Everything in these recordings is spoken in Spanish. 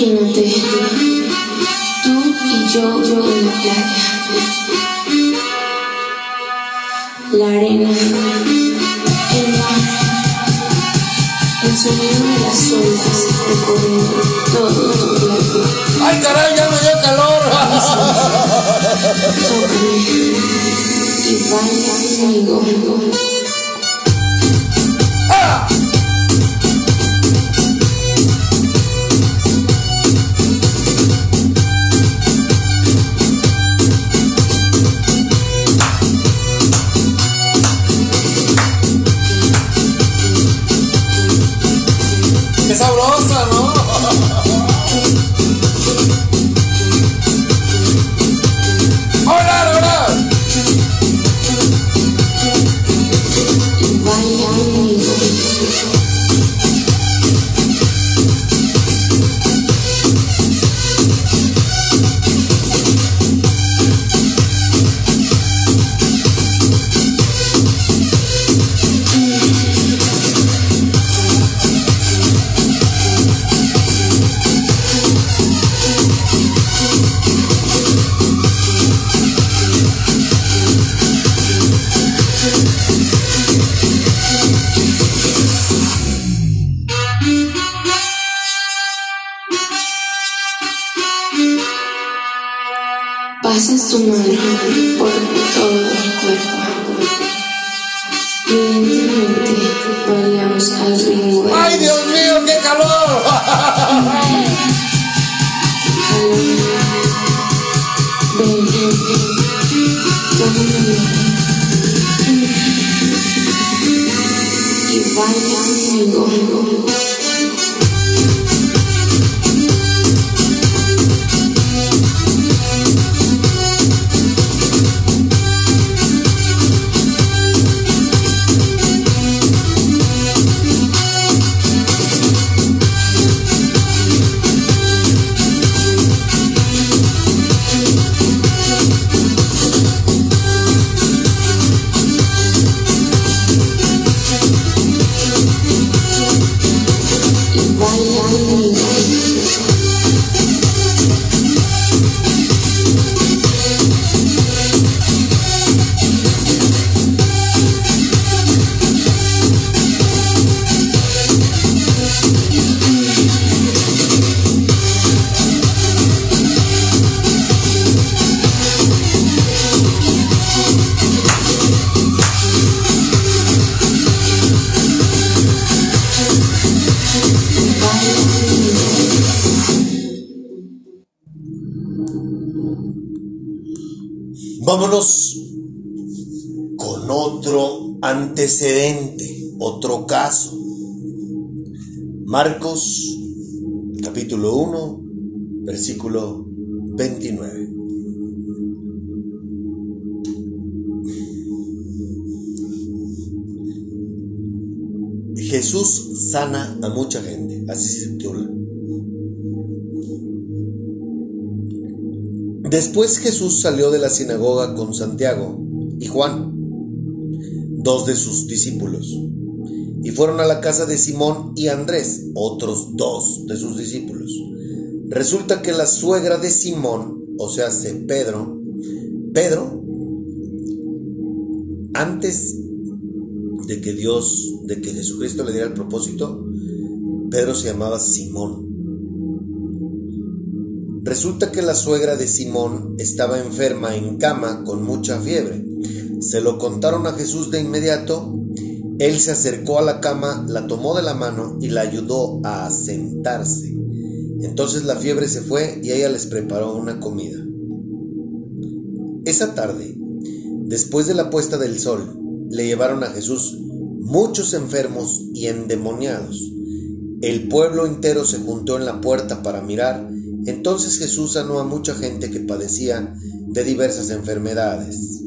Imagínate, tú y yo en la playa. La arena, el mar, el sonido de las olas recorriendo todo tu cuerpo. ¡Ay, caray, ya me dio calor! Tócame y baila conmigo. Pasas tu mano por todo el cuerpo. Lentamente bailamos al ritmo ¡Ay, Dios mío, qué calor! Ven, la mano. Y baila conmigo. Versículo 29. Jesús sana a mucha gente, así se titula. Después Jesús salió de la sinagoga con Santiago y Juan, dos de sus discípulos, y fueron a la casa de Simón y Andrés, otros dos de sus discípulos. Resulta que la suegra de Simón, o sea, de Pedro, Pedro, antes de que Dios, de que Jesucristo le diera el propósito, Pedro se llamaba Simón. Resulta que la suegra de Simón estaba enferma en cama con mucha fiebre. Se lo contaron a Jesús de inmediato. Él se acercó a la cama, la tomó de la mano y la ayudó a sentarse. Entonces la fiebre se fue y ella les preparó una comida. Esa tarde, después de la puesta del sol, le llevaron a Jesús muchos enfermos y endemoniados. El pueblo entero se juntó en la puerta para mirar. Entonces Jesús sanó a mucha gente que padecía de diversas enfermedades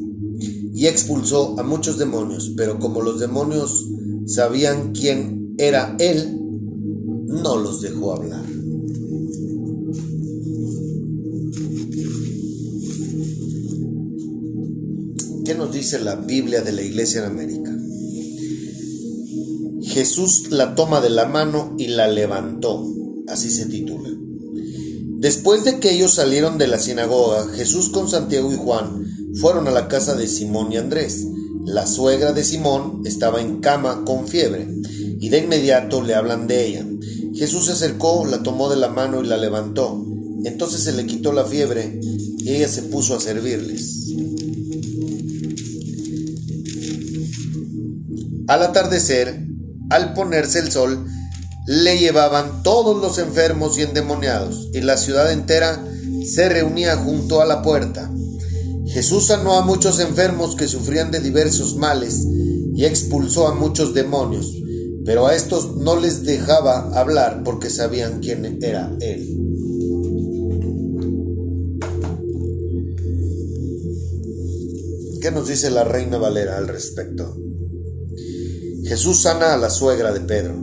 y expulsó a muchos demonios, pero como los demonios sabían quién era Él, no los dejó hablar. ¿Qué nos dice la Biblia de la Iglesia en América? Jesús la toma de la mano y la levantó, así se titula. Después de que ellos salieron de la sinagoga, Jesús con Santiago y Juan fueron a la casa de Simón y Andrés. La suegra de Simón estaba en cama con fiebre y de inmediato le hablan de ella. Jesús se acercó, la tomó de la mano y la levantó. Entonces se le quitó la fiebre y ella se puso a servirles. Al atardecer, al ponerse el sol, le llevaban todos los enfermos y endemoniados, y la ciudad entera se reunía junto a la puerta. Jesús sanó a muchos enfermos que sufrían de diversos males y expulsó a muchos demonios, pero a estos no les dejaba hablar porque sabían quién era Él. ¿Qué nos dice la reina Valera al respecto? Jesús sana a la suegra de Pedro.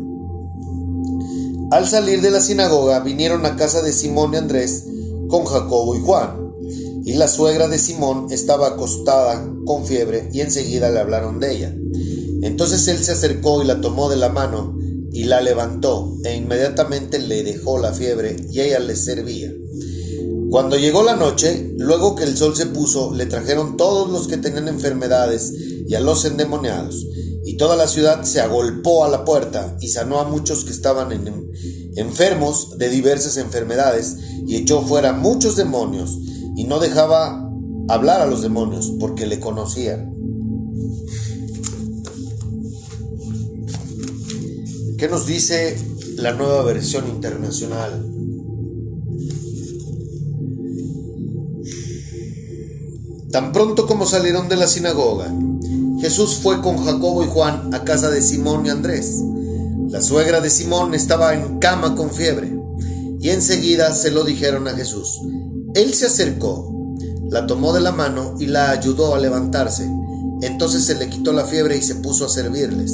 Al salir de la sinagoga vinieron a casa de Simón y Andrés con Jacobo y Juan. Y la suegra de Simón estaba acostada con fiebre y enseguida le hablaron de ella. Entonces él se acercó y la tomó de la mano y la levantó e inmediatamente le dejó la fiebre y ella le servía. Cuando llegó la noche, luego que el sol se puso, le trajeron todos los que tenían enfermedades y a los endemoniados, y toda la ciudad se agolpó a la puerta y sanó a muchos que estaban enfermos de diversas enfermedades y echó fuera muchos demonios y no dejaba hablar a los demonios porque le conocían. ¿Qué nos dice la nueva versión internacional? Tan pronto como salieron de la sinagoga, Jesús fue con Jacobo y Juan a casa de Simón y Andrés. La suegra de Simón estaba en cama con fiebre, y enseguida se lo dijeron a Jesús. Él se acercó, la tomó de la mano y la ayudó a levantarse. Entonces se le quitó la fiebre y se puso a servirles.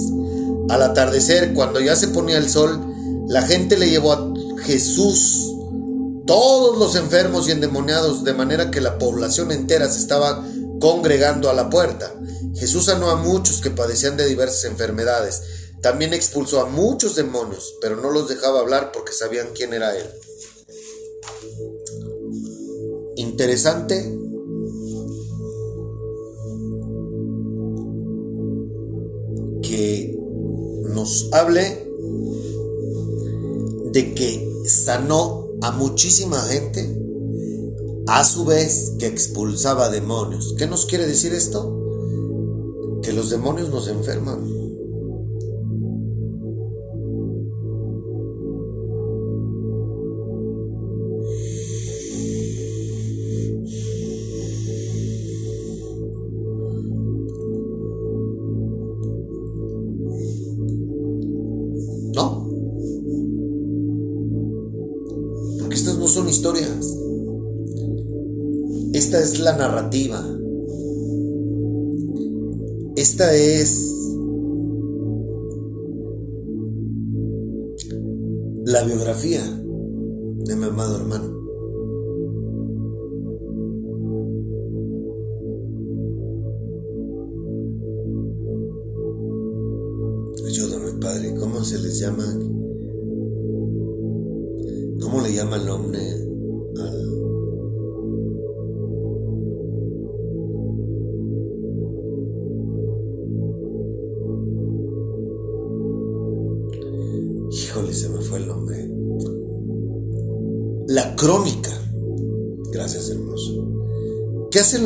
Al atardecer, cuando ya se ponía el sol, la gente le llevó a Jesús todos los enfermos y endemoniados, de manera que la población entera se estaba congregando a la puerta. Jesús sanó a muchos que padecían de diversas enfermedades. También expulsó a muchos demonios, pero no los dejaba hablar porque sabían quién era Él. Interesante que nos hable de que sanó a muchísima gente, a su vez que expulsaba demonios. ¿Qué nos quiere decir esto? Que los demonios nos enferman. La narrativa. Esta es la biografía de mi amado hermano. Ayúdame, Padre, ¿cómo se les llama? ¿Cómo le llama el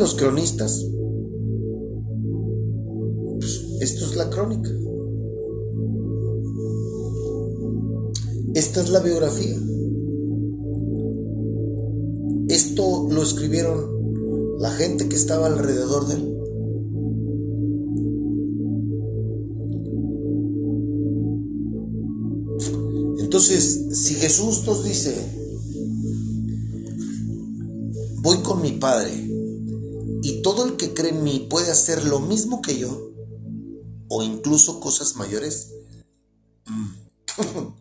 hermoso. ¿Qué hacen los cronistas? Pues esto es la crónica. Esta es la biografía. Esto lo escribieron la gente que estaba alrededor de él. Entonces, si Jesús nos dice, voy con mi Padre todo el que cree en mí puede hacer lo mismo que yo o incluso cosas mayores. Mm.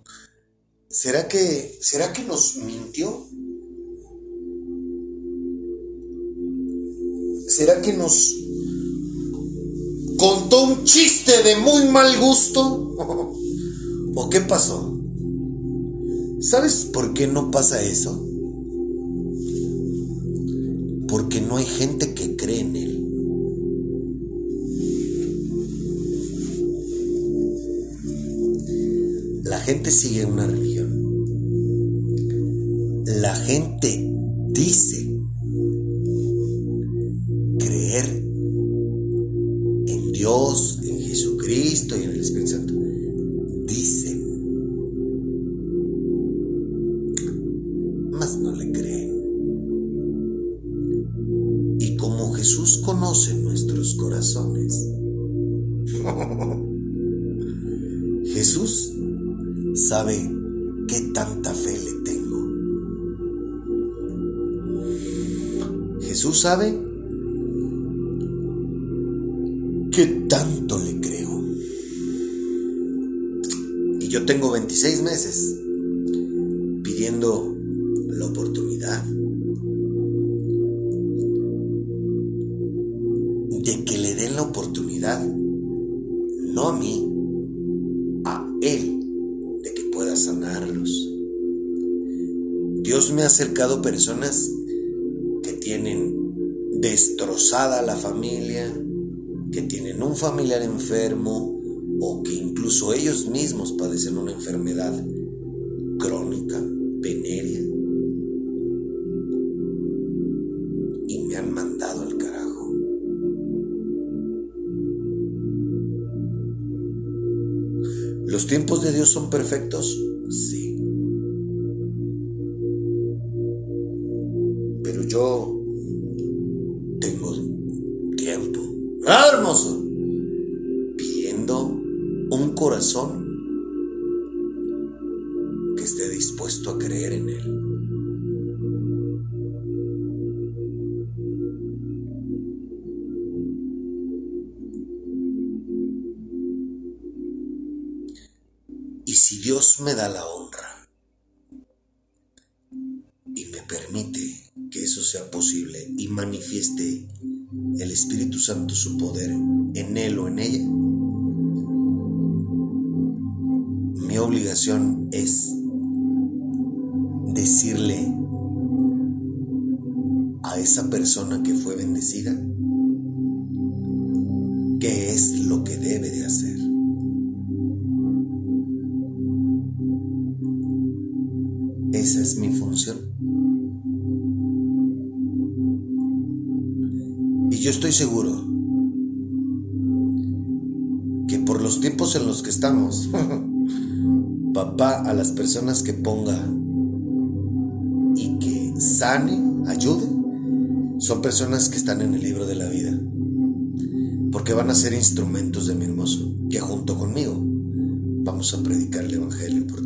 ¿Será que será que nos mintió? ¿Será que nos contó un chiste de muy mal gusto? ¿O qué pasó? ¿Sabes por qué no pasa eso? Porque no hay gente que cree en Él. La gente sigue una religión. La gente sabe qué tanto le creo. Y yo tengo 26 meses pidiendo la oportunidad de que le den la oportunidad, no a mí, a Él, de que pueda sanarlos. Dios me ha acercado personas la familia, que tienen un familiar enfermo o que incluso ellos mismos padecen una enfermedad crónica, venérea. Y me han mandado al carajo. ¿Los tiempos de Dios son perfectos? Sí. Pero yo tiempo. ¡Ah, hermoso! Pidiendo un corazón que esté dispuesto a creer en Santo su poder en él o en ella, mi obligación es decirle a esa persona que fue bendecida estoy seguro que por los tiempos en los que estamos, papá a las personas que ponga y que sane, ayude, son personas que están en el libro de la vida. Porque van a ser instrumentos de mi hermoso, que junto conmigo vamos a predicar el Evangelio por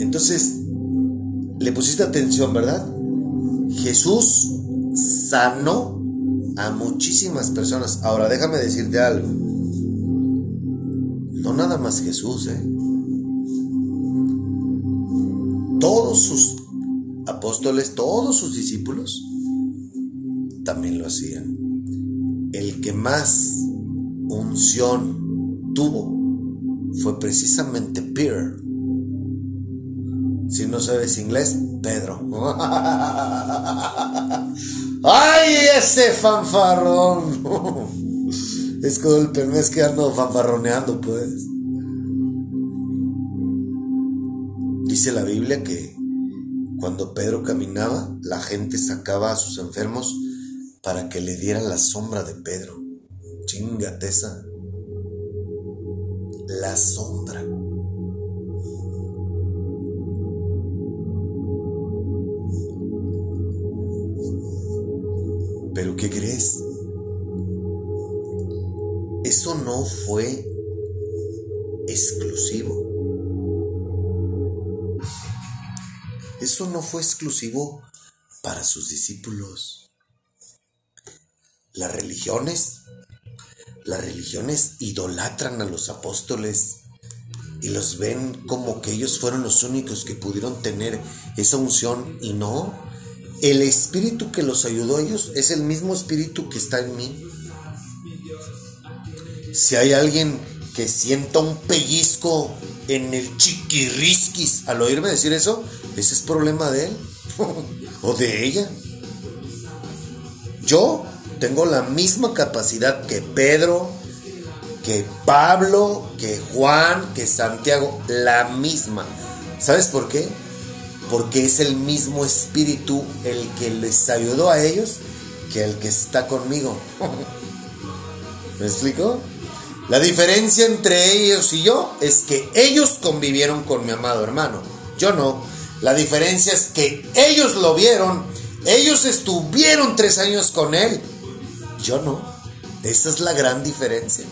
Entonces, le pusiste atención, ¿verdad? Jesús sanó a muchísimas personas. Ahora déjame decirte algo. No nada más Jesús, ¿eh? Todos sus apóstoles, todos sus discípulos, también lo hacían. El que más unción tuvo fue precisamente Peter. Si no sabes inglés, Pedro. ¡Ay, ese fanfarrón! Es que ando fanfarroneando, pues. Dice la Biblia que cuando Pedro caminaba, la gente sacaba a sus enfermos para que le dieran la sombra de Pedro. Chingate esa. La sombra. Pero ¿qué crees? Eso no fue exclusivo. Eso no fue exclusivo para sus discípulos. Las religiones, las religiones idolatran a los apóstoles y los ven como que ellos fueron los únicos que pudieron tener esa unción y no. El espíritu que los ayudó a ellos es el mismo espíritu que está en mí. Si hay alguien que sienta un pellizco en el chiquirrisquis al oírme decir eso, ese es problema de él o de ella. Yo tengo la misma capacidad que Pedro, que Pablo, que Juan, que Santiago, la misma. ¿Sabes por qué? Porque es el mismo espíritu el que les ayudó a ellos que el que está conmigo. ¿Me explico? La diferencia entre ellos y yo es que ellos convivieron con mi amado hermano. Yo no. La diferencia es que ellos lo vieron. Ellos estuvieron tres años con él. Yo no. Esa es la gran diferencia.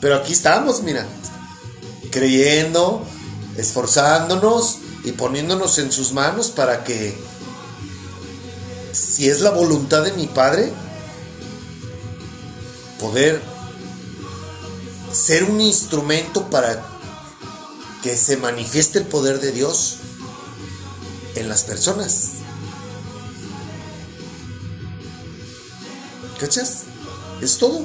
Pero aquí estamos, mira. Creyendo, esforzándonos y poniéndonos en sus manos para que, si es la voluntad de mi Padre, poder ser un instrumento para que se manifieste el poder de Dios en las personas. ¿Cachas? Es todo.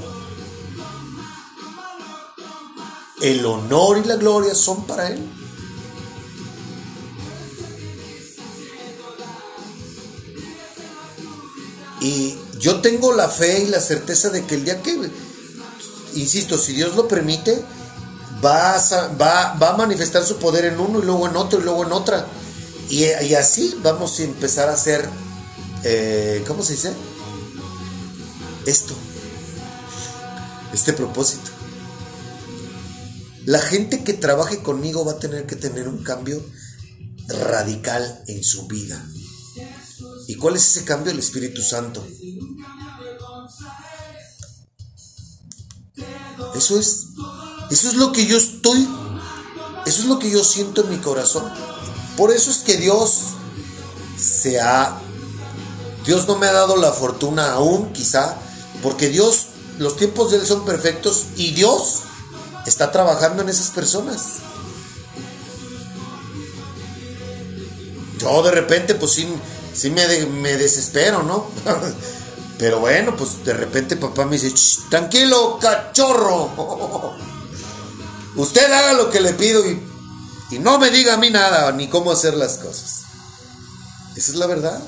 El honor y la gloria son para Él. Y yo tengo la fe y la certeza de que el día que insisto, si Dios lo permite, va a, va, a manifestar su poder en uno y luego en otro y luego en otra. Y, así vamos a empezar a hacer, eh, ¿cómo se dice? Esto, este propósito. La gente que trabaje conmigo va a tener que tener un cambio radical en su vida. ¿Y cuál es ese cambio? El Espíritu Santo. Eso es, eso es lo que yo estoy, eso es lo que yo siento en mi corazón. Por eso es que Dios se ha, Dios no me ha dado la fortuna aún, quizá, porque Dios, los tiempos de Él son perfectos y Dios está trabajando en esas personas. Yo de repente, pues sí, sí me, desespero, ¿no? Pero bueno, pues de repente papá me dice, tranquilo, cachorro. Usted haga lo que le pido y, y no me diga a mí nada ni cómo hacer las cosas. Esa es la verdad.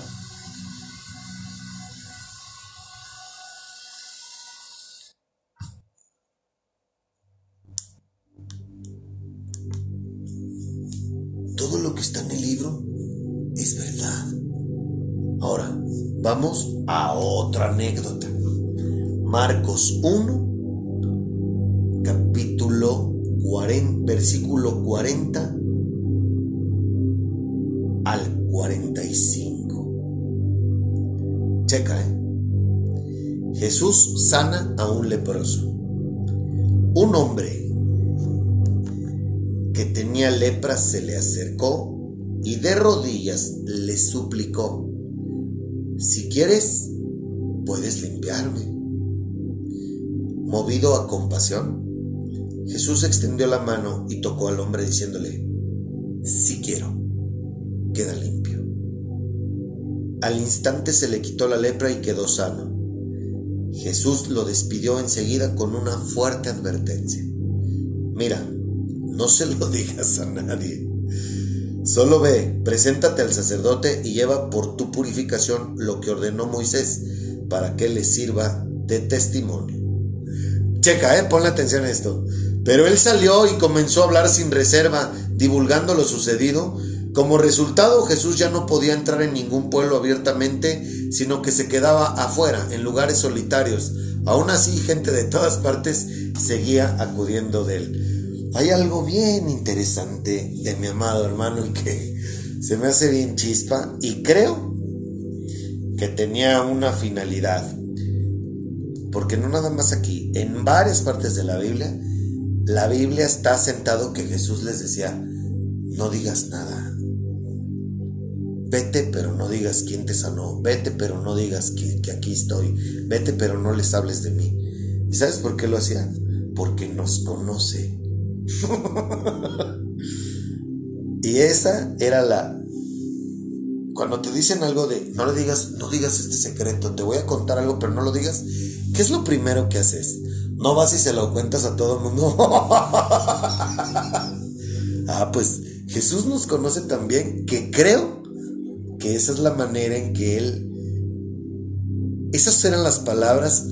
Vamos a otra anécdota. Marcos 1, capítulo 40, versículo 40 al 45. Checa, ¿eh? Jesús sana a un leproso. Un hombre que tenía lepra se le acercó y de rodillas le suplicó si quieres, puedes limpiarme. Movido a compasión, Jesús extendió la mano y tocó al hombre diciéndole, si quiero, queda limpio. Al instante se le quitó la lepra y quedó sano. Jesús lo despidió enseguida con una fuerte advertencia. Mira, no se lo digas a nadie. Solo ve, preséntate al sacerdote y lleva por tu purificación lo que ordenó Moisés para que le sirva de testimonio. Checa, eh, ponle atención a esto. Pero él salió y comenzó a hablar sin reserva, divulgando lo sucedido. Como resultado, Jesús ya no podía entrar en ningún pueblo abiertamente, sino que se quedaba afuera, en lugares solitarios. Aún así, gente de todas partes seguía acudiendo de él hay algo bien interesante de mi amado hermano y que se me hace bien chispa y creo que tenía una finalidad. Porque no nada más aquí, en varias partes de la Biblia, la Biblia está sentado que Jesús les decía, no digas nada. Vete pero no digas quién te sanó. Vete pero no digas que, que aquí estoy. Vete pero no les hables de mí. ¿Y sabes por qué lo hacía? Porque nos conoce y esa era la... Cuando te dicen algo de, no le digas, no digas este secreto, te voy a contar algo, pero no lo digas, ¿qué es lo primero que haces? No vas y se lo cuentas a todo el mundo. ah, pues Jesús nos conoce también, que creo que esa es la manera en que Él, esas eran las palabras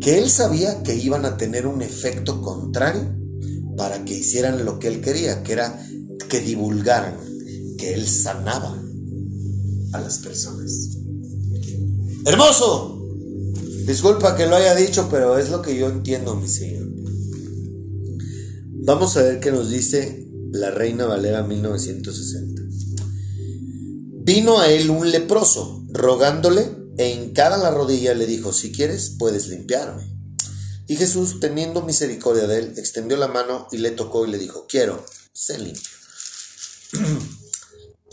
que Él sabía que iban a tener un efecto contrario para que hicieran lo que Él quería, que era que divulgaran que Él sanaba a las personas. Hermoso. Disculpa que lo haya dicho, pero es lo que yo entiendo, mi Señor. Vamos a ver qué nos dice la Reina Valera 1960. Vino a él un leproso, rogándole, e hincada la rodilla le dijo, si quieres, puedes limpiarme. Y Jesús, teniendo misericordia de él, extendió la mano y le tocó y le dijo, quiero, sé limpio.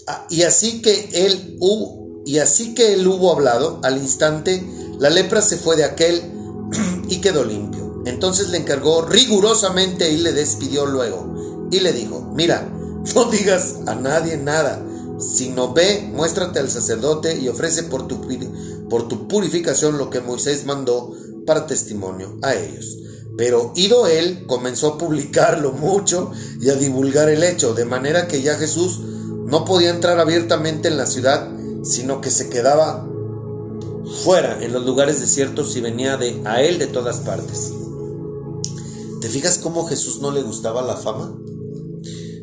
Ah, y así que él hubo, y así que él hubo hablado, al instante la lepra se fue de aquel y quedó limpio. Entonces le encargó rigurosamente y le despidió luego. Y le dijo, mira, no digas a nadie nada, sino ve, muéstrate al sacerdote y ofrece por tu, por tu purificación lo que Moisés mandó para testimonio a ellos. Pero ido él, comenzó a publicarlo mucho y a divulgar el hecho, de manera que ya Jesús no podía entrar abiertamente en la ciudad, sino que se quedaba fuera, en los lugares desiertos y venía de, a él de todas partes. ¿Te fijas cómo Jesús no le gustaba la fama?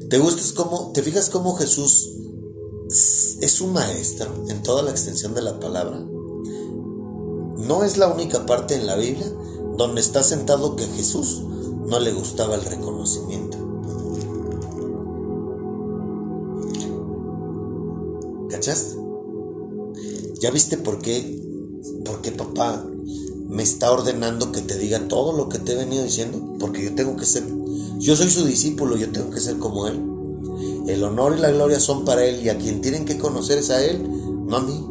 ¿Te, gustas cómo, ¿Te fijas cómo Jesús es un maestro en toda la extensión de la palabra? No es la única parte en la Biblia donde está sentado que a Jesús no le gustaba el reconocimiento. ¿Cachaste? ¿Ya viste por qué? ¿Por qué papá me está ordenando que te diga todo lo que te he venido diciendo? Porque yo tengo que ser, yo soy su discípulo, yo tengo que ser como él. El honor y la gloria son para él y a quien tienen que conocer es a él, no a mí.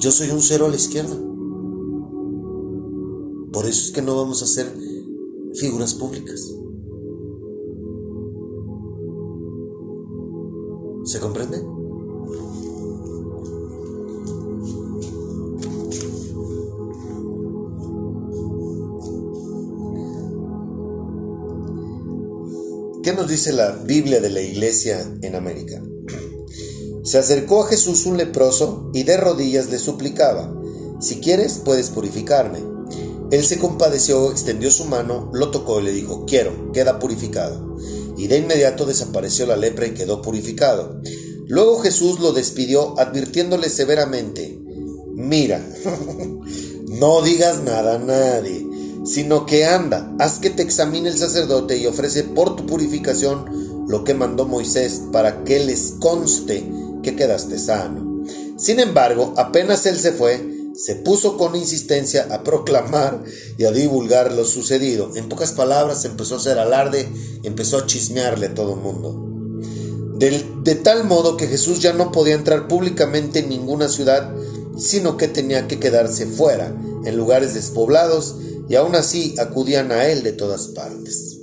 Yo soy un cero a la izquierda. Por eso es que no vamos a ser figuras públicas. ¿Se comprende? ¿Qué nos dice la Biblia de la Iglesia en América? Se acercó a Jesús un leproso y de rodillas le suplicaba, si quieres puedes purificarme. Él se compadeció, extendió su mano, lo tocó y le dijo, quiero, queda purificado. Y de inmediato desapareció la lepra y quedó purificado. Luego Jesús lo despidió advirtiéndole severamente, mira, no digas nada a nadie, sino que anda, haz que te examine el sacerdote y ofrece por tu purificación lo que mandó Moisés para que les conste que quedaste sano. Sin embargo, apenas él se fue, se puso con insistencia a proclamar y a divulgar lo sucedido. En pocas palabras, empezó a hacer alarde empezó a chismearle a todo el mundo. De, de, tal modo que Jesús ya no podía entrar públicamente en ninguna ciudad, sino que tenía que quedarse fuera, en lugares despoblados, y aún así acudían a él de todas partes.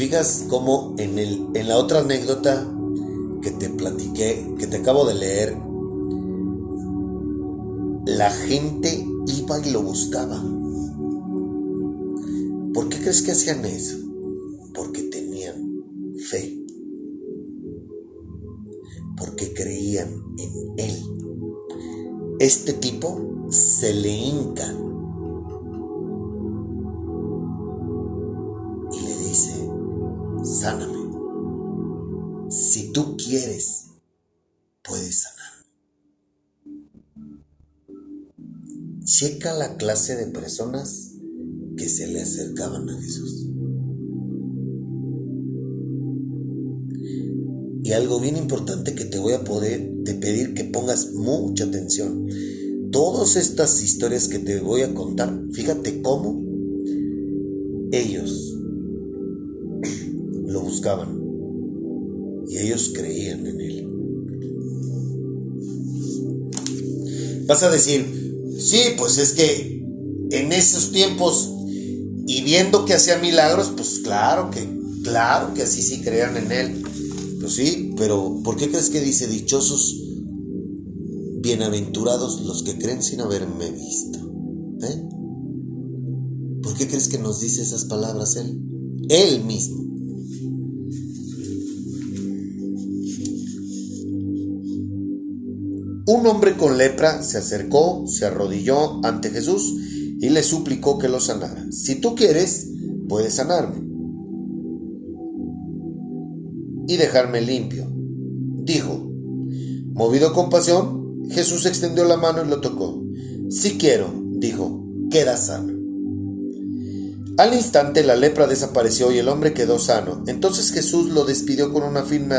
Fijas cómo en, el, en la otra anécdota que te platiqué, que te acabo de leer, la gente iba y lo buscaba? ¿Por qué crees que hacían eso? Porque tenían fe. Porque creían en Él. Este tipo se le hinca quieres, puedes sanar. Checa la clase de personas que se le acercaban a Jesús. Y algo bien importante que te voy a poder te pedir que pongas mucha atención. Todas estas historias que te voy a contar, fíjate cómo ellos lo buscaban ellos creían en él. Vas a decir, sí, pues es que en esos tiempos y viendo que hacía milagros, pues claro que, claro que así sí creían en él. Pues sí, pero ¿por qué crees que dice dichosos bienaventurados los que creen sin haberme visto. ¿Eh? ¿Por qué crees que nos dice esas palabras Él? Él mismo. Un hombre con lepra se acercó, se arrodilló ante Jesús y le suplicó que lo sanara. Si tú quieres, puedes sanarme y dejarme limpio. Dijo, movido a compasión, Jesús extendió la mano y lo tocó. Si quiero, dijo, queda sano. Al instante la lepra desapareció y el hombre quedó sano. Entonces Jesús lo despidió con una firme,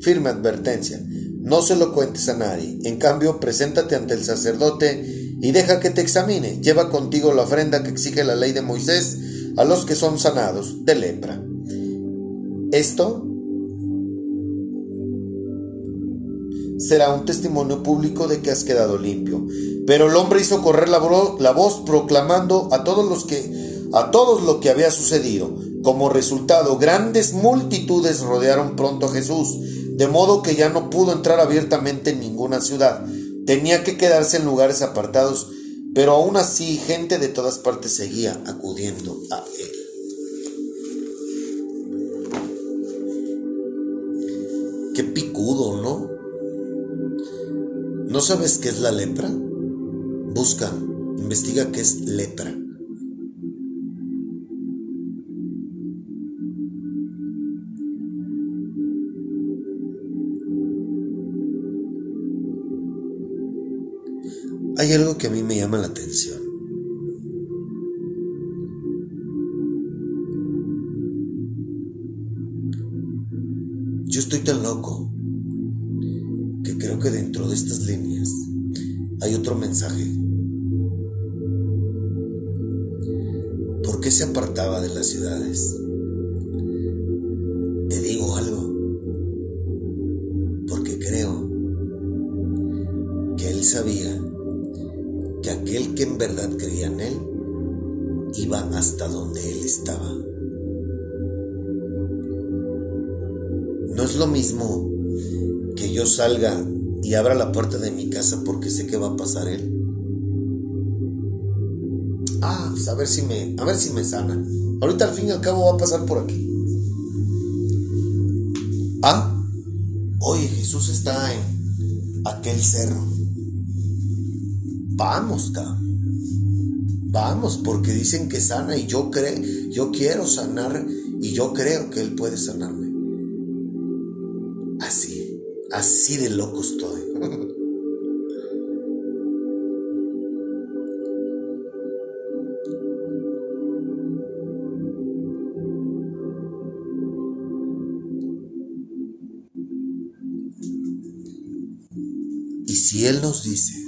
firme advertencia. No se lo cuentes a nadie. En cambio, preséntate ante el sacerdote y deja que te examine. Lleva contigo la ofrenda que exige la ley de Moisés a los que son sanados de lepra. Esto será un testimonio público de que has quedado limpio. Pero el hombre hizo correr la, voz proclamando a todos los que a todos lo que había sucedido. Como resultado, grandes multitudes rodearon pronto a Jesús, de modo que ya no pudo entrar abiertamente en ninguna ciudad. Tenía que quedarse en lugares apartados, pero aún así gente de todas partes seguía acudiendo a él. Qué picudo, ¿no? ¿No sabes qué es la lepra? Busca, investiga qué es lepra. Hay algo que a mí me llama la atención. Yo estoy tan loco que creo que dentro de estas líneas hay otro mensaje. ¿Por qué se apartaba de las ciudades? Que en verdad creía en Él iba hasta donde Él estaba. No es lo mismo que yo salga y abra la puerta de mi casa porque sé que va a pasar Él. Ah, pues a ver si me, a ver si me sana. Ahorita al fin y al cabo va a pasar por aquí. Ah, oye, Jesús está en aquel cerro. Vamos, Vamos, porque dicen que sana y yo creo, yo quiero sanar y yo creo que Él puede sanarme. Así, así de loco estoy. y si Él nos dice,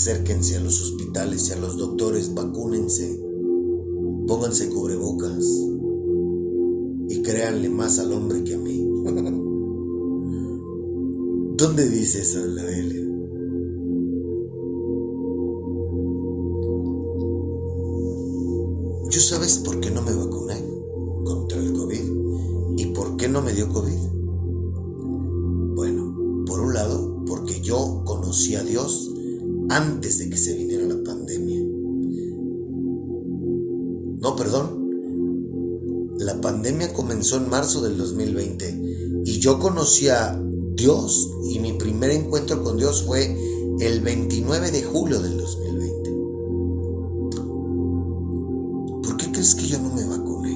acérquense a los hospitales y a los doctores, vacúnense, pónganse cubrebocas y créanle más al hombre que a mí. ¿Dónde dice eso la Biblia? Marzo del 2020 y yo conocí a Dios y mi primer encuentro con Dios fue el 29 de julio del 2020. ¿Por qué crees que yo no me vacuné?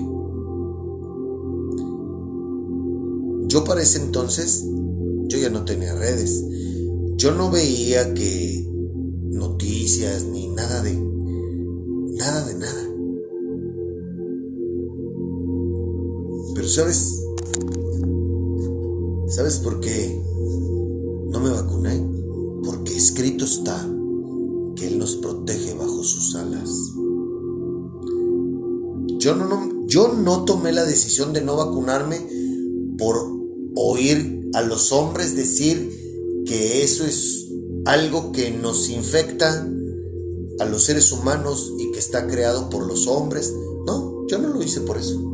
Yo para ese entonces, yo ya no tenía redes. Yo no veía que noticias ni nada de Pero sabes, ¿sabes por qué no me vacuné? Porque escrito está que Él nos protege bajo sus alas. Yo no, no, yo no tomé la decisión de no vacunarme por oír a los hombres decir que eso es algo que nos infecta a los seres humanos y que está creado por los hombres. No, yo no lo hice por eso.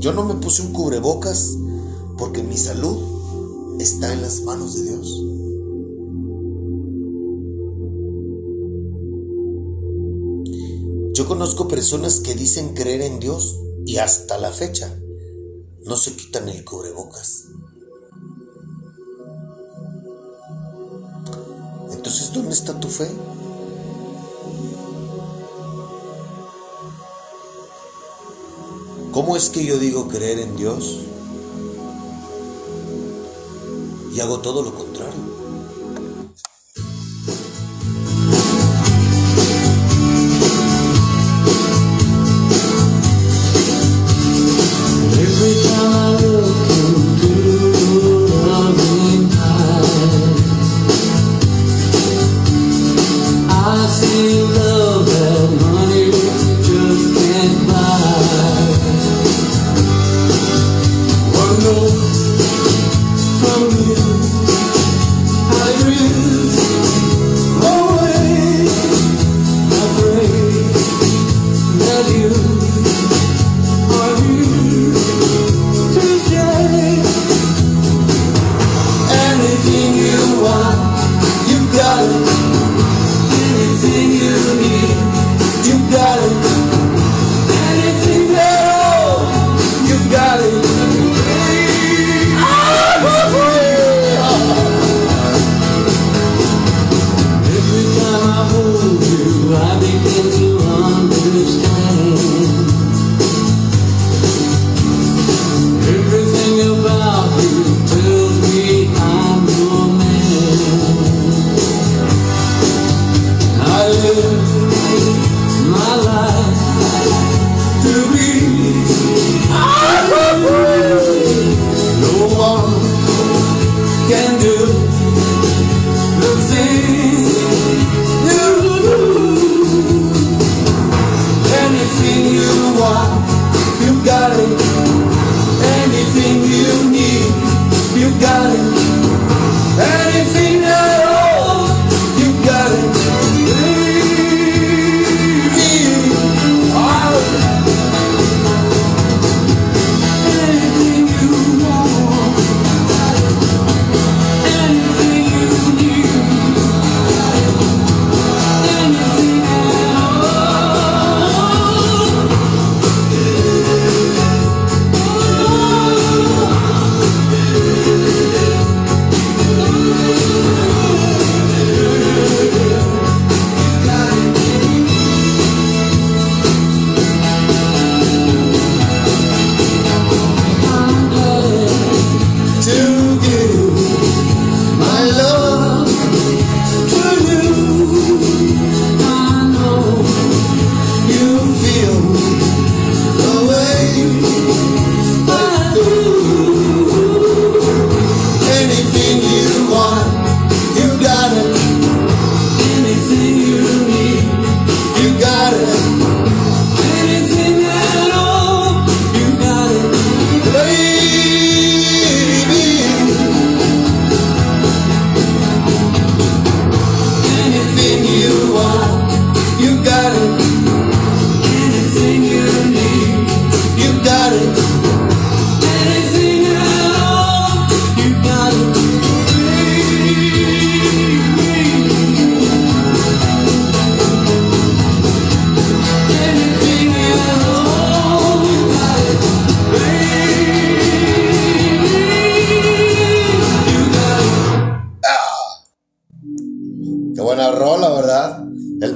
Yo no me puse un cubrebocas porque mi salud está en las manos de Dios. Yo conozco personas que dicen creer en Dios y hasta la fecha no se quitan el cubrebocas. Entonces, ¿dónde está tu fe? ¿Cómo es que yo digo creer en Dios y hago todo lo contrario?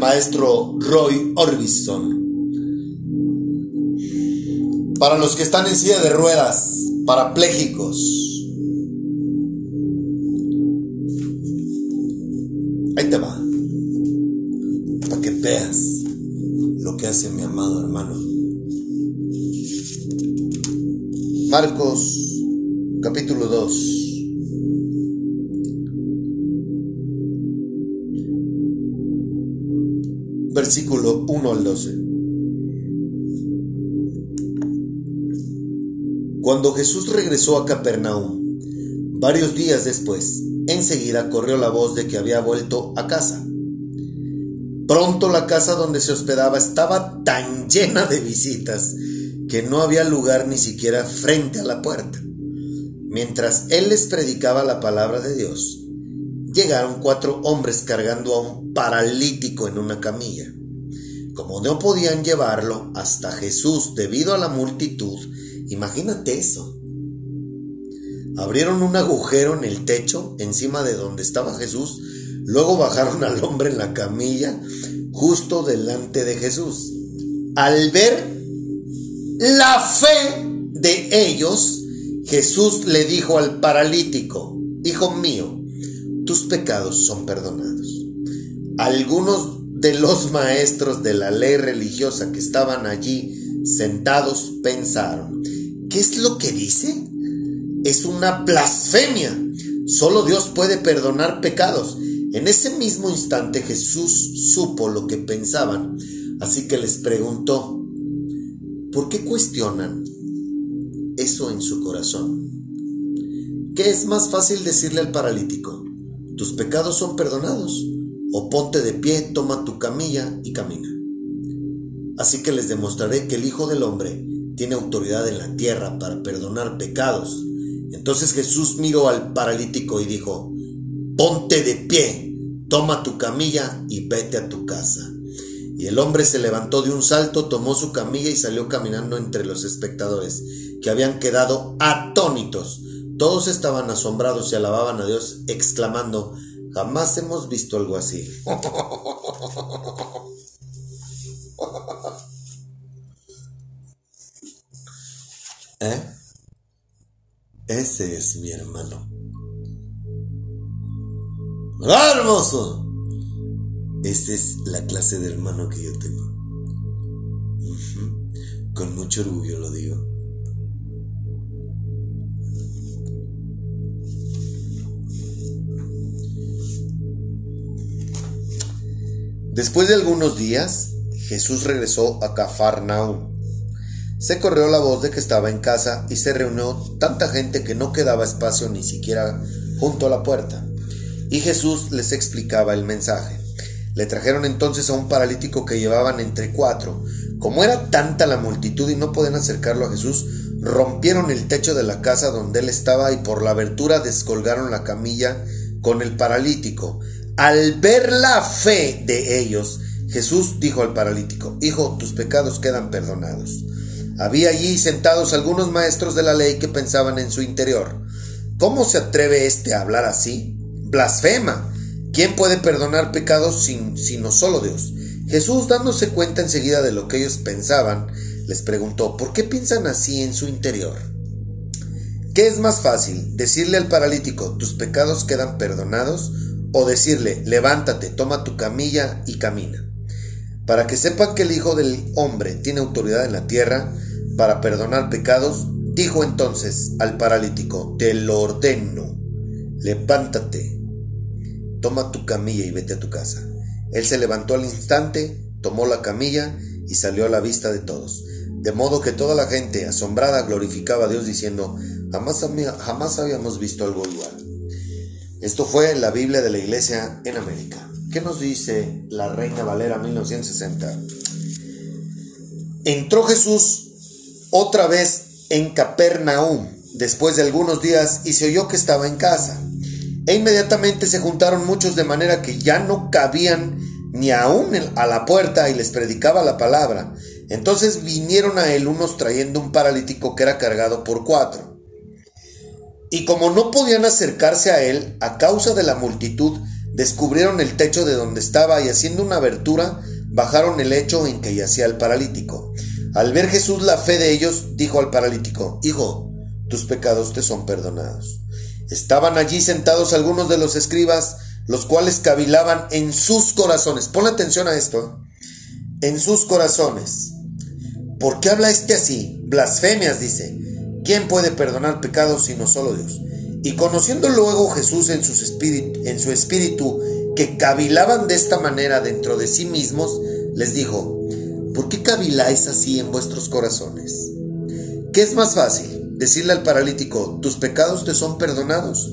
Maestro Roy Orbison. Para los que están en silla de ruedas, parapléjicos. Ahí te va. Para que veas lo que hace mi amado hermano. Marcos capítulo 2. Versículo 1 al 12. Cuando Jesús regresó a Capernaum, varios días después, enseguida corrió la voz de que había vuelto a casa. Pronto la casa donde se hospedaba estaba tan llena de visitas que no había lugar ni siquiera frente a la puerta. Mientras él les predicaba la palabra de Dios, llegaron cuatro hombres cargando a un paralítico en una camilla. Como no podían llevarlo hasta Jesús debido a la multitud, imagínate eso. Abrieron un agujero en el techo encima de donde estaba Jesús, luego bajaron al hombre en la camilla justo delante de Jesús. Al ver la fe de ellos, Jesús le dijo al paralítico, Hijo mío, tus pecados son perdonados. Algunos de los maestros de la ley religiosa que estaban allí sentados pensaron, ¿qué es lo que dice? Es una blasfemia. Solo Dios puede perdonar pecados. En ese mismo instante Jesús supo lo que pensaban, así que les preguntó, ¿por qué cuestionan eso en su corazón? ¿Qué es más fácil decirle al paralítico? ¿Tus pecados son perdonados? O ponte de pie, toma tu camilla y camina. Así que les demostraré que el Hijo del Hombre tiene autoridad en la tierra para perdonar pecados. Entonces Jesús miró al paralítico y dijo, ponte de pie, toma tu camilla y vete a tu casa. Y el hombre se levantó de un salto, tomó su camilla y salió caminando entre los espectadores, que habían quedado atónitos. Todos estaban asombrados y alababan a Dios, exclamando, jamás hemos visto algo así. ¿Eh? Ese es mi hermano. ¡Ah, hermoso! Esa es la clase de hermano que yo tengo. Con mucho orgullo lo digo. Después de algunos días, Jesús regresó a Cafarnaúm. Se corrió la voz de que estaba en casa y se reunió tanta gente que no quedaba espacio ni siquiera junto a la puerta. Y Jesús les explicaba el mensaje. Le trajeron entonces a un paralítico que llevaban entre cuatro. Como era tanta la multitud y no podían acercarlo a Jesús, rompieron el techo de la casa donde él estaba y por la abertura descolgaron la camilla con el paralítico. Al ver la fe de ellos, Jesús dijo al paralítico, Hijo, tus pecados quedan perdonados. Había allí sentados algunos maestros de la ley que pensaban en su interior, ¿cómo se atreve éste a hablar así? Blasfema. ¿Quién puede perdonar pecados sin, sino solo Dios? Jesús, dándose cuenta enseguida de lo que ellos pensaban, les preguntó, ¿por qué piensan así en su interior? ¿Qué es más fácil, decirle al paralítico, tus pecados quedan perdonados? O decirle, levántate, toma tu camilla y camina. Para que sepan que el Hijo del Hombre tiene autoridad en la tierra para perdonar pecados, dijo entonces al paralítico, te lo ordeno, levántate, toma tu camilla y vete a tu casa. Él se levantó al instante, tomó la camilla y salió a la vista de todos. De modo que toda la gente, asombrada, glorificaba a Dios diciendo, jamás, jamás habíamos visto algo igual. Esto fue en la Biblia de la Iglesia en América. ¿Qué nos dice la Reina Valera 1960? Entró Jesús otra vez en Capernaum después de algunos días y se oyó que estaba en casa. E inmediatamente se juntaron muchos de manera que ya no cabían ni aún a la puerta y les predicaba la palabra. Entonces vinieron a él unos trayendo un paralítico que era cargado por cuatro. Y como no podían acercarse a él a causa de la multitud, descubrieron el techo de donde estaba y haciendo una abertura, bajaron el lecho en que yacía el paralítico. Al ver Jesús la fe de ellos, dijo al paralítico, Hijo, tus pecados te son perdonados. Estaban allí sentados algunos de los escribas, los cuales cavilaban en sus corazones. Pon atención a esto. En sus corazones. ¿Por qué habla este así? Blasfemias, dice. ¿Quién puede perdonar pecados sino solo Dios? Y conociendo luego Jesús en, su espíritu que cavilaban de esta manera dentro de sí mismos, les dijo, ¿por qué caviláis así en vuestros corazones? ¿Qué es más fácil? Decirle al paralítico, tus pecados te son perdonados.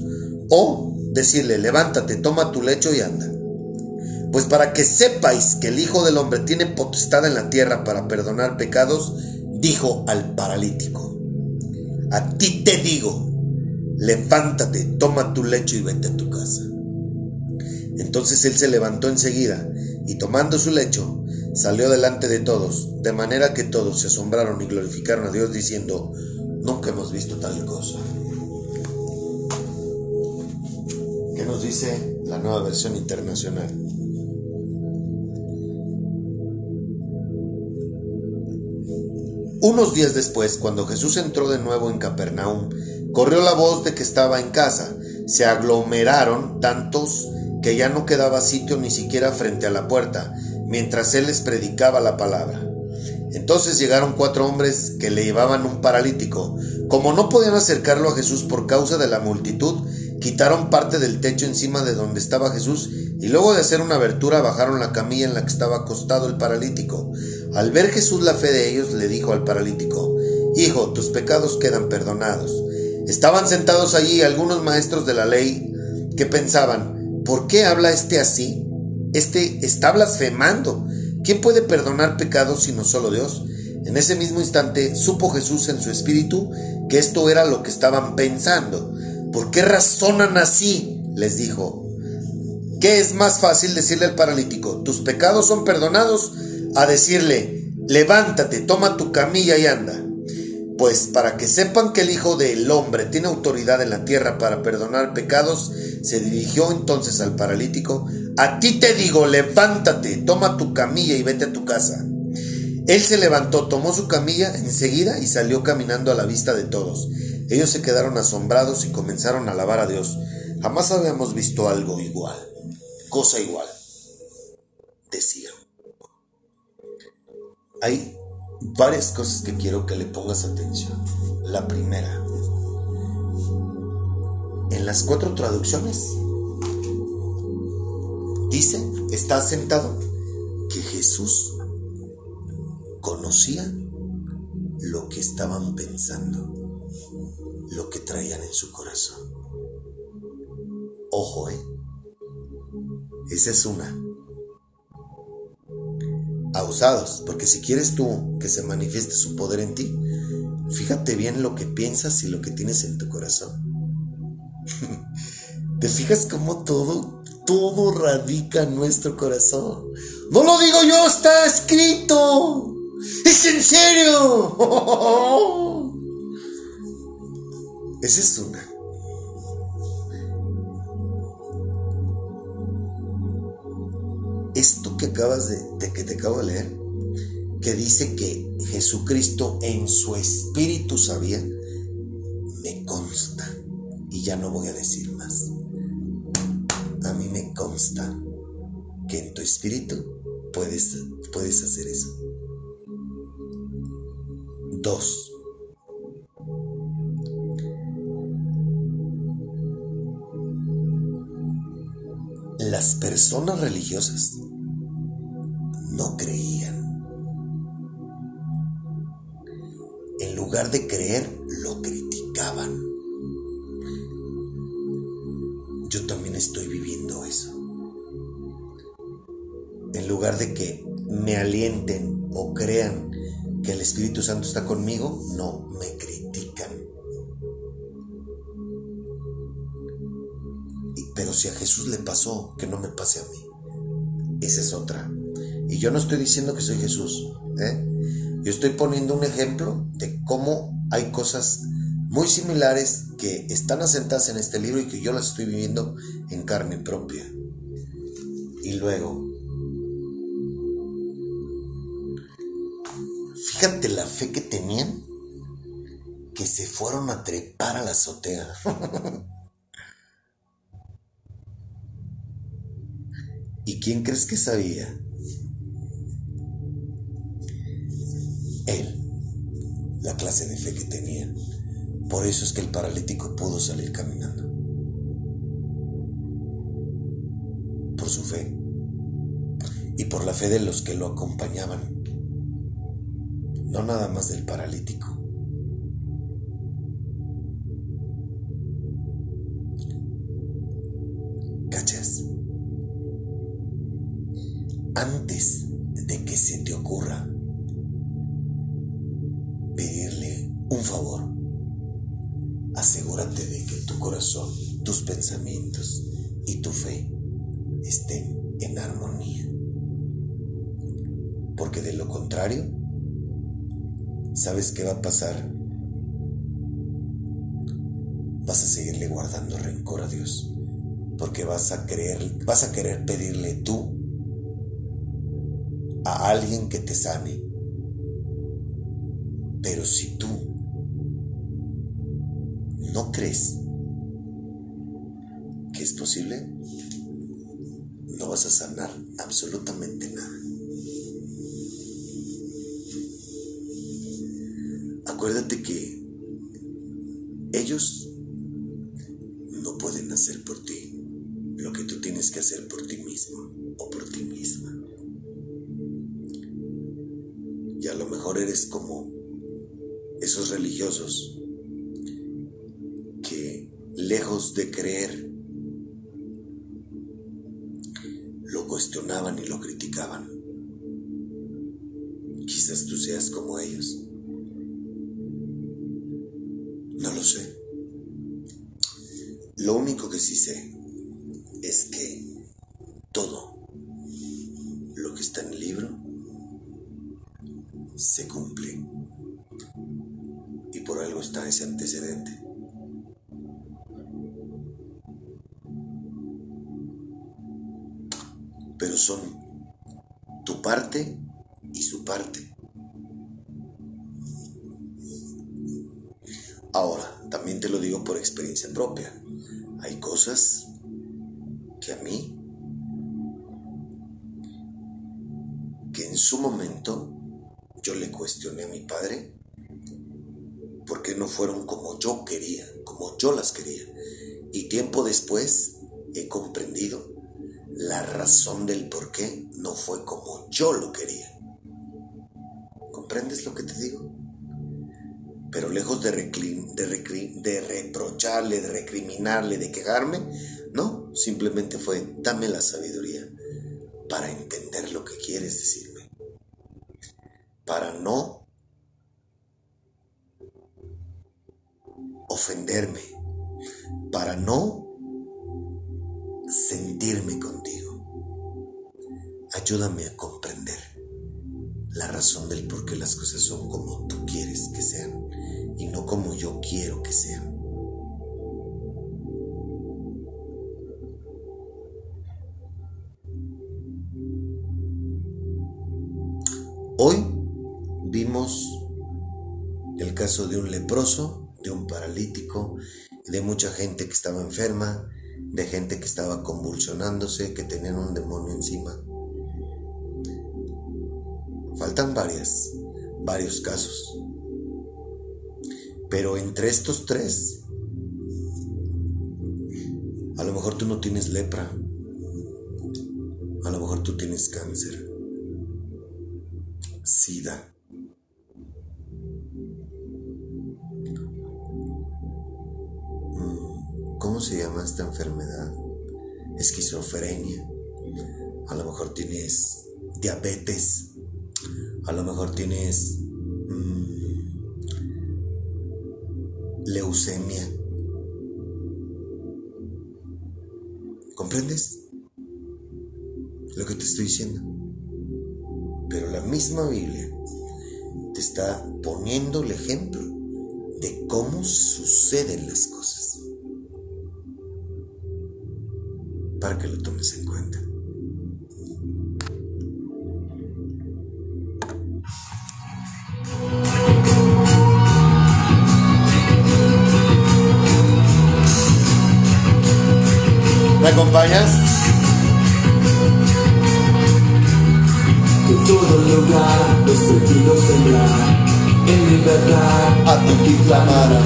O decirle, levántate, toma tu lecho y anda. Pues para que sepáis que el Hijo del Hombre tiene potestad en la tierra para perdonar pecados, dijo al paralítico, a ti te digo, levántate, toma tu lecho y vete a tu casa. Entonces él se levantó enseguida y tomando su lecho, salió delante de todos, de manera que todos se asombraron y glorificaron a Dios diciendo, nunca hemos visto tal cosa. ¿Qué nos dice la nueva versión internacional? Unos días después, cuando Jesús entró de nuevo en Capernaum, corrió la voz de que estaba en casa. Se aglomeraron tantos que ya no quedaba sitio ni siquiera frente a la puerta, mientras él les predicaba la palabra. Entonces llegaron cuatro hombres que le llevaban un paralítico. Como no podían acercarlo a Jesús por causa de la multitud, quitaron parte del techo encima de donde estaba Jesús y luego de hacer una abertura bajaron la camilla en la que estaba acostado el paralítico. Al ver Jesús la fe de ellos, le dijo al paralítico, Hijo, tus pecados quedan perdonados. Estaban sentados allí algunos maestros de la ley que pensaban, ¿por qué habla este así? Este está blasfemando. ¿Quién puede perdonar pecados sino solo Dios? En ese mismo instante supo Jesús en su espíritu que esto era lo que estaban pensando. ¿Por qué razonan así? les dijo. ¿Qué es más fácil decirle al paralítico, tus pecados son perdonados? A decirle, levántate, toma tu camilla y anda. Pues para que sepan que el Hijo del Hombre tiene autoridad en la tierra para perdonar pecados, se dirigió entonces al paralítico, a ti te digo, levántate, toma tu camilla y vete a tu casa. Él se levantó, tomó su camilla enseguida y salió caminando a la vista de todos. Ellos se quedaron asombrados y comenzaron a alabar a Dios. Jamás habíamos visto algo igual, cosa igual. Decía. Hay varias cosas que quiero que le pongas atención. La primera, en las cuatro traducciones, dice, está sentado, que Jesús conocía lo que estaban pensando, lo que traían en su corazón. Ojo, ¿eh? Esa es una. Abusados, porque si quieres tú que se manifieste su poder en ti, fíjate bien lo que piensas y lo que tienes en tu corazón. ¿Te fijas cómo todo, todo radica en nuestro corazón? No lo digo yo, está escrito. Es en serio. Esa es una. Esto que acabas de, que te acabo de leer, que dice que Jesucristo en su espíritu sabía, me consta y ya no voy a decir más. A mí me consta que en tu espíritu puedes, puedes hacer eso. Dos. Las personas religiosas no creían. En lugar de creer, lo criticaban. Yo también estoy viviendo eso. En lugar de que me alienten o crean que el Espíritu Santo está conmigo, no, me critican. Y- pero si a Jesús le pasó, que no me pase a mí. Esa es otra. Y yo no estoy diciendo que soy Jesús. ¿eh? Yo estoy poniendo un ejemplo de cómo hay cosas muy similares que están asentadas en este libro y que yo las estoy viviendo en carne propia. Y luego, fíjate la fe que tenían, que se fueron a trepar a la azotea. ¿Y quién crees que sabía? La clase de fe que tenían. Por eso es que el paralítico pudo salir caminando. Por su fe. Y por la fe de los que lo acompañaban. No nada más del paralítico. ¿Cachas? Antes de que se te ocurra un favor, asegúrate de que tu corazón, tus pensamientos y tu fe estén en armonía. Porque de lo contrario, ¿sabes qué va a pasar? Vas a seguirle guardando rencor a Dios, porque vas a vas a querer pedirle tú a alguien que te sane. Pero si tú no crees que es posible, no vas a sanar absolutamente nada. Acuérdate que ellos no pueden hacer por ti lo que tú tienes que hacer por ti mismo o por ti misma. Y a lo mejor eres como esos religiosos lejos de creer lo cuestionaban y lo criticaban. Quizás tú seas como ellos. No lo sé. Lo único que sí sé yo lo quería. ¿Comprendes lo que te digo? Pero lejos de, reclin- de, de reprocharle, de recriminarle, de quejarme, no, simplemente fue dame la sabiduría para entender lo que quieres decirme, para no ofenderme, para no sentirme contigo. Ayúdame a razón del por qué las cosas son como tú quieres que sean y no como yo quiero que sean. Hoy vimos el caso de un leproso, de un paralítico, de mucha gente que estaba enferma, de gente que estaba convulsionándose, que tenían un demonio encima. Varias, varios casos. Pero entre estos tres, a lo mejor tú no tienes lepra, a lo mejor tú tienes cáncer, sida. Mm, ¿Cómo se llama esta enfermedad? Esquizofrenia. A lo mejor tienes diabetes. A lo mejor tienes mm, leucemia. ¿Comprendes lo que te estoy diciendo? Pero la misma Biblia te está poniendo el ejemplo de cómo suceden las cosas. Para que lo tomes en cuenta. ¿Me acompañas? Que todo lugar los sentidos en libertad A ti clamará.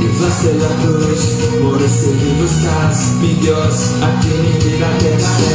Llevaste la cruz, por este vivo estás, mi Dios, a ti mi vida te daré.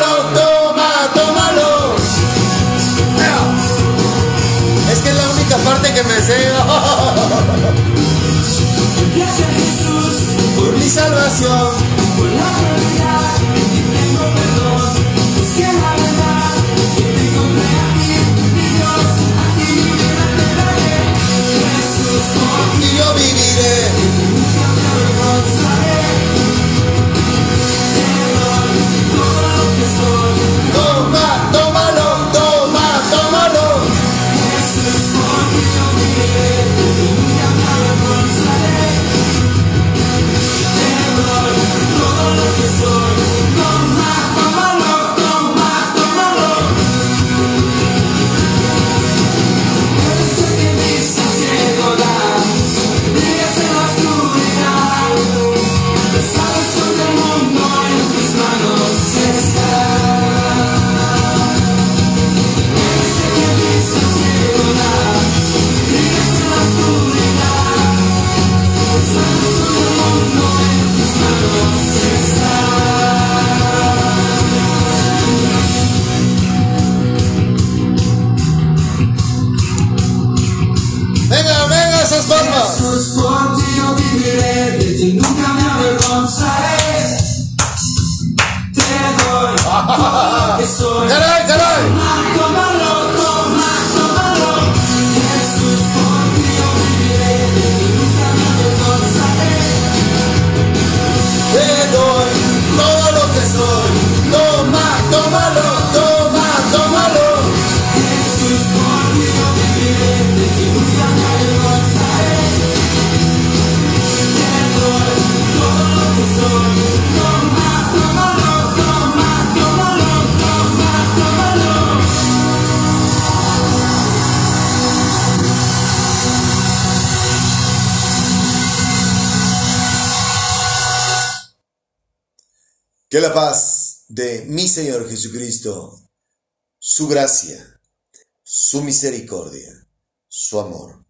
que me sé. gracias Jesús, por Mi salvación. Por la realidad que ti tengo perdón, es la verdad que te encontré aquí, mi Dios, a ti mi vida te daré. Jesús, por ti Y yo viviré. nunca me avergonzaré. Señor Jesucristo, su gracia, su misericordia, su amor,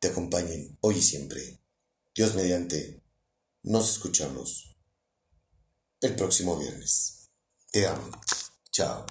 te acompañen hoy y siempre. Dios mediante, nos escuchamos el próximo viernes. Te amo. Chao.